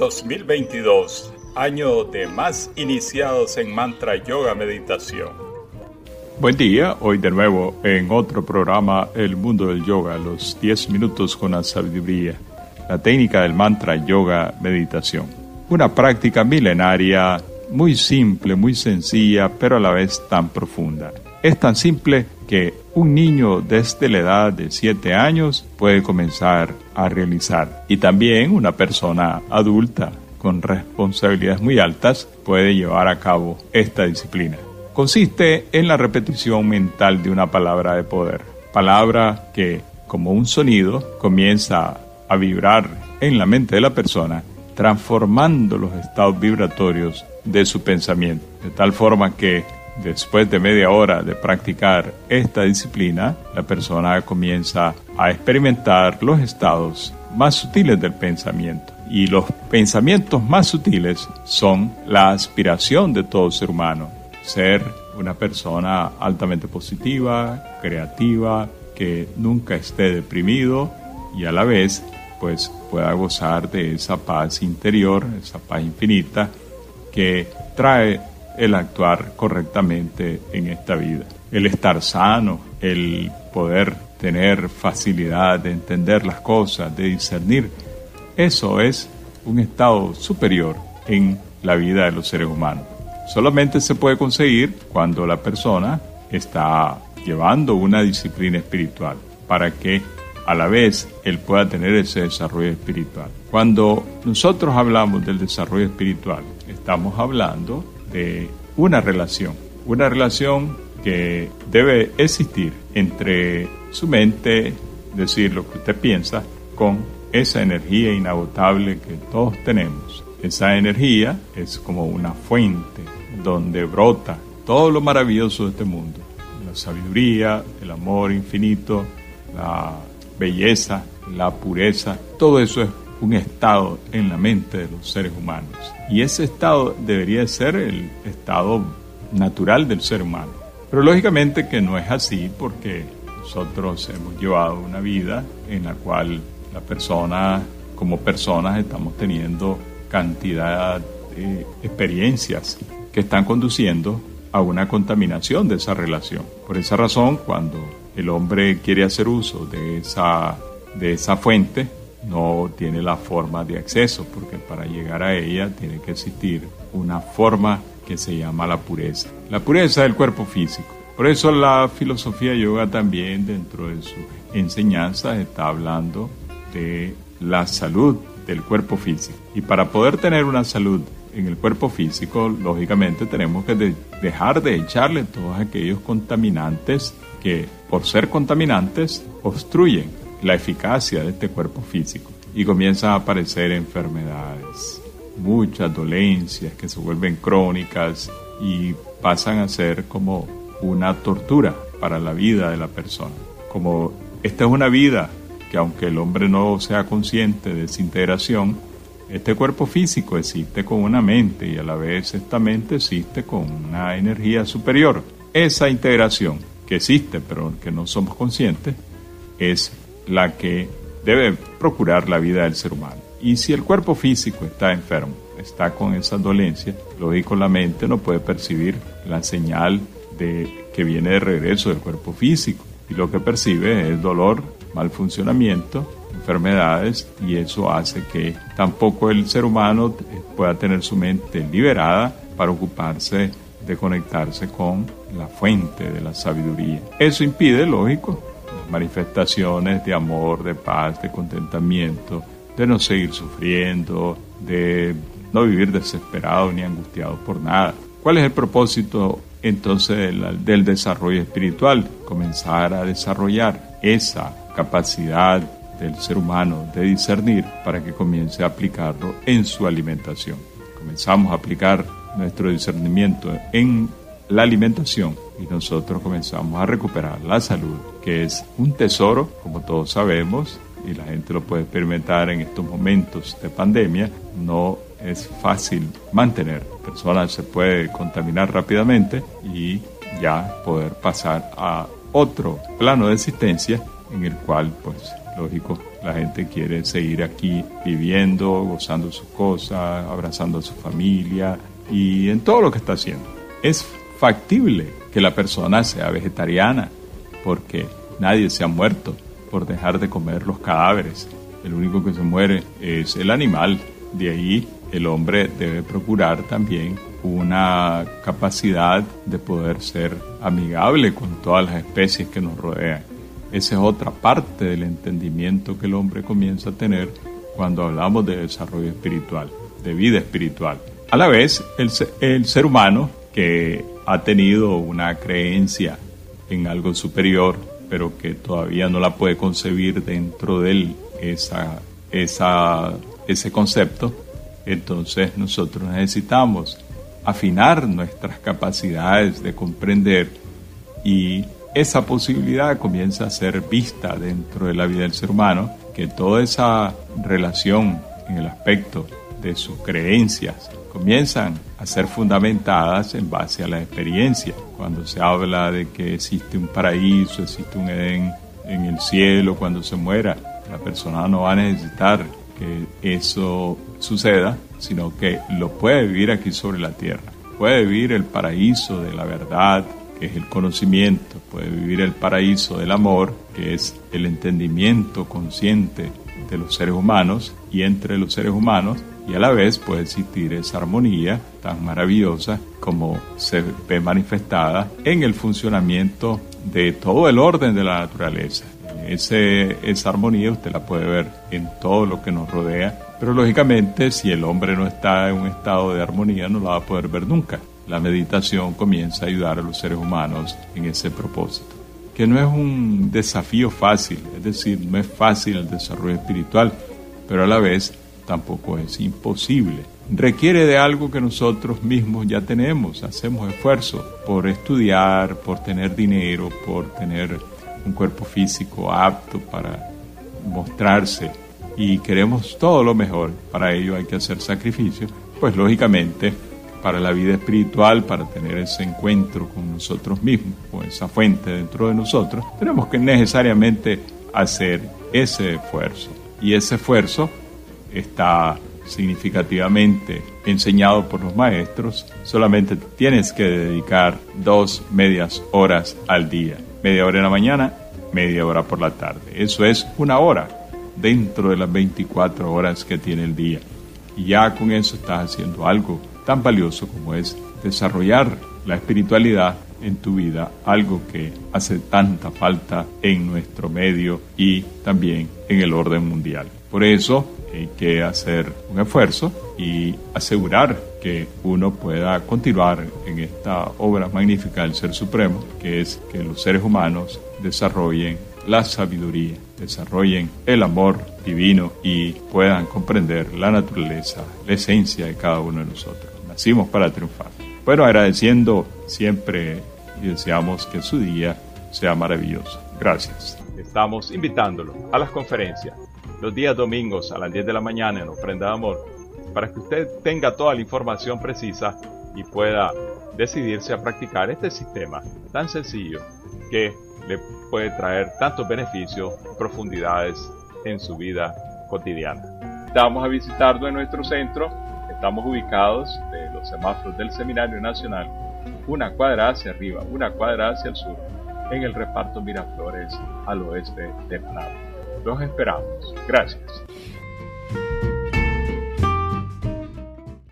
2022, año de más iniciados en mantra yoga meditación. Buen día, hoy de nuevo en otro programa El mundo del yoga, los 10 minutos con la sabiduría, la técnica del mantra yoga meditación. Una práctica milenaria muy simple, muy sencilla, pero a la vez tan profunda. Es tan simple que un niño desde la edad de 7 años puede comenzar a realizar. Y también una persona adulta con responsabilidades muy altas puede llevar a cabo esta disciplina. Consiste en la repetición mental de una palabra de poder. Palabra que, como un sonido, comienza a vibrar en la mente de la persona, transformando los estados vibratorios de su pensamiento. De tal forma que Después de media hora de practicar esta disciplina, la persona comienza a experimentar los estados más sutiles del pensamiento. Y los pensamientos más sutiles son la aspiración de todo ser humano. Ser una persona altamente positiva, creativa, que nunca esté deprimido y a la vez pues pueda gozar de esa paz interior, esa paz infinita que trae el actuar correctamente en esta vida. El estar sano, el poder tener facilidad de entender las cosas, de discernir, eso es un estado superior en la vida de los seres humanos. Solamente se puede conseguir cuando la persona está llevando una disciplina espiritual para que a la vez él pueda tener ese desarrollo espiritual. Cuando nosotros hablamos del desarrollo espiritual, estamos hablando de una relación, una relación que debe existir entre su mente, decir lo que usted piensa, con esa energía inagotable que todos tenemos. Esa energía es como una fuente donde brota todo lo maravilloso de este mundo. La sabiduría, el amor infinito, la belleza, la pureza, todo eso es un estado en la mente de los seres humanos. Y ese estado debería ser el estado natural del ser humano. Pero lógicamente que no es así porque nosotros hemos llevado una vida en la cual la persona, como personas, estamos teniendo cantidad de experiencias que están conduciendo a una contaminación de esa relación. Por esa razón, cuando el hombre quiere hacer uso de esa, de esa fuente, no tiene la forma de acceso, porque para llegar a ella tiene que existir una forma que se llama la pureza. La pureza del cuerpo físico. Por eso la filosofía yoga también dentro de sus enseñanzas está hablando de la salud del cuerpo físico. Y para poder tener una salud en el cuerpo físico, lógicamente tenemos que dejar de echarle todos aquellos contaminantes que, por ser contaminantes, obstruyen la eficacia de este cuerpo físico y comienzan a aparecer enfermedades, muchas dolencias que se vuelven crónicas y pasan a ser como una tortura para la vida de la persona. Como esta es una vida que aunque el hombre no sea consciente de esa integración, este cuerpo físico existe con una mente y a la vez esta mente existe con una energía superior. Esa integración que existe pero que no somos conscientes es la que debe procurar la vida del ser humano. Y si el cuerpo físico está enfermo, está con esa dolencia, lógico la mente no puede percibir la señal de que viene de regreso del cuerpo físico y lo que percibe es dolor, mal funcionamiento, enfermedades y eso hace que tampoco el ser humano pueda tener su mente liberada para ocuparse de conectarse con la fuente de la sabiduría. Eso impide, lógico, manifestaciones de amor, de paz, de contentamiento, de no seguir sufriendo, de no vivir desesperado ni angustiado por nada. ¿Cuál es el propósito entonces del, desarrollo espiritual? Comenzar a desarrollar esa capacidad del ser humano de discernir para que comience a aplicarlo en su alimentación. Comenzamos a aplicar nuestro discernimiento en la alimentación y nosotros comenzamos a recuperar la salud, que es un tesoro, como todos sabemos, y la gente lo puede experimentar en estos momentos de pandemia, no es fácil mantener. Personas se puede contaminar rápidamente y ya poder pasar a otro plano de existencia en el cual pues Lógico, la gente quiere seguir aquí viviendo, gozando sus cosas, abrazando a su familia y en todo lo que está haciendo. Es factible que la persona sea vegetariana porque nadie se ha muerto por dejar de comer los cadáveres. El único que se muere es el animal. De ahí el hombre debe procurar también una capacidad de poder ser amigable con todas las especies que nos rodean. Esa es otra parte del entendimiento que el hombre comienza a tener cuando hablamos de desarrollo espiritual, de vida espiritual. A la vez, el, el ser humano que ha tenido una creencia en algo superior, pero que todavía no la puede concebir dentro de él, ese concepto, entonces nosotros necesitamos afinar nuestras capacidades de comprender y esa posibilidad comienza a ser vista dentro de la vida del ser humano, que toda esa relación en el aspecto de sus creencias comienzan a ser fundamentadas en base a la experiencia. Cuando se habla de que existe un paraíso, existe un Edén en el cielo, cuando se muera, la persona no va a necesitar que eso suceda, sino que lo puede vivir aquí sobre la tierra. Puede vivir el paraíso de la verdad, que es el conocimiento, puede vivir el paraíso del amor, que es el entendimiento consciente de los seres humanos y entre los seres humanos, y a la vez puede existir esa armonía tan maravillosa como se ve manifestada en el funcionamiento de todo el orden de la naturaleza. Ese, esa armonía usted la puede ver en todo lo que nos rodea, pero lógicamente si el hombre no está en un estado de armonía no la va a poder ver nunca. La meditación comienza a ayudar a los seres humanos en ese propósito, que no es un desafío fácil, es decir, no es fácil el desarrollo espiritual, pero a la vez tampoco es imposible. Requiere de algo que nosotros mismos ya tenemos, hacemos esfuerzo por estudiar, por tener dinero, por tener un cuerpo físico apto para mostrarse y queremos todo lo mejor. Para ello hay que hacer sacrificios, pues lógicamente para la vida espiritual, para tener ese encuentro con nosotros mismos, con esa fuente dentro de nosotros, tenemos que necesariamente hacer ese esfuerzo. Y ese esfuerzo está significativamente enseñado por los maestros, solamente tienes que dedicar dos medias horas al día. Media hora en la mañana, media hora por la tarde. Eso es una hora dentro de las 24 horas que tiene el día. Y ya con eso estás haciendo algo tan valioso como es desarrollar la espiritualidad en tu vida, algo que hace tanta falta en nuestro medio y también en el orden mundial. Por eso hay que hacer un esfuerzo y asegurar que uno pueda continuar en esta obra magnífica del Ser Supremo, que es que los seres humanos desarrollen la sabiduría, desarrollen el amor divino y puedan comprender la naturaleza, la esencia de cada uno de nosotros. Nacimos para triunfar. Bueno, agradeciendo siempre y deseamos que su día sea maravilloso. Gracias. Estamos invitándolo a las conferencias los días domingos a las 10 de la mañana en Ofrenda de Amor, para que usted tenga toda la información precisa y pueda decidirse a practicar este sistema tan sencillo que le puede traer tantos beneficios profundidades en su vida cotidiana. Vamos a visitarlo en nuestro centro. Estamos ubicados de los semáforos del Seminario Nacional, una cuadra hacia arriba, una cuadra hacia el sur, en el reparto Miraflores al oeste de Panamá. Los esperamos. Gracias.